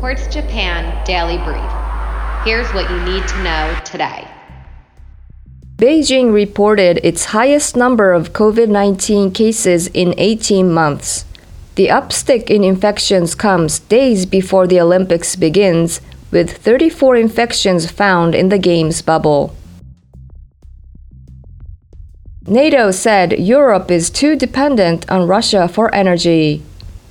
Quartz Japan Daily Brief. Here's what you need to know today. Beijing reported its highest number of COVID 19 cases in 18 months. The upstick in infections comes days before the Olympics begins, with 34 infections found in the Games bubble. NATO said Europe is too dependent on Russia for energy.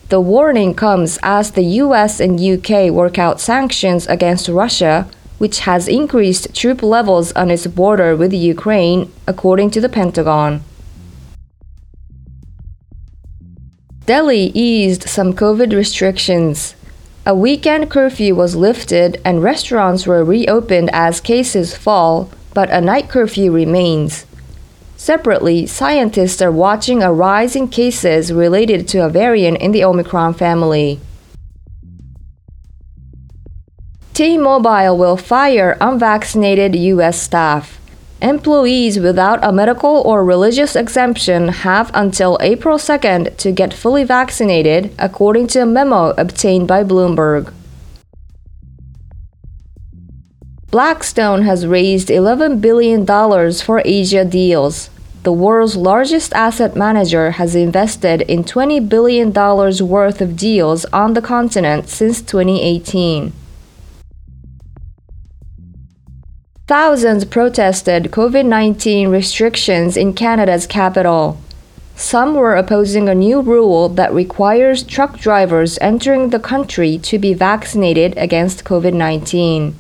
The warning comes as the US and UK work out sanctions against Russia, which has increased troop levels on its border with Ukraine, according to the Pentagon. Delhi eased some COVID restrictions. A weekend curfew was lifted and restaurants were reopened as cases fall, but a night curfew remains. Separately, scientists are watching a rise in cases related to a variant in the Omicron family. T Mobile will fire unvaccinated U.S. staff. Employees without a medical or religious exemption have until April 2nd to get fully vaccinated, according to a memo obtained by Bloomberg. Blackstone has raised $11 billion for Asia deals. The world's largest asset manager has invested in $20 billion worth of deals on the continent since 2018. Thousands protested COVID 19 restrictions in Canada's capital. Some were opposing a new rule that requires truck drivers entering the country to be vaccinated against COVID 19.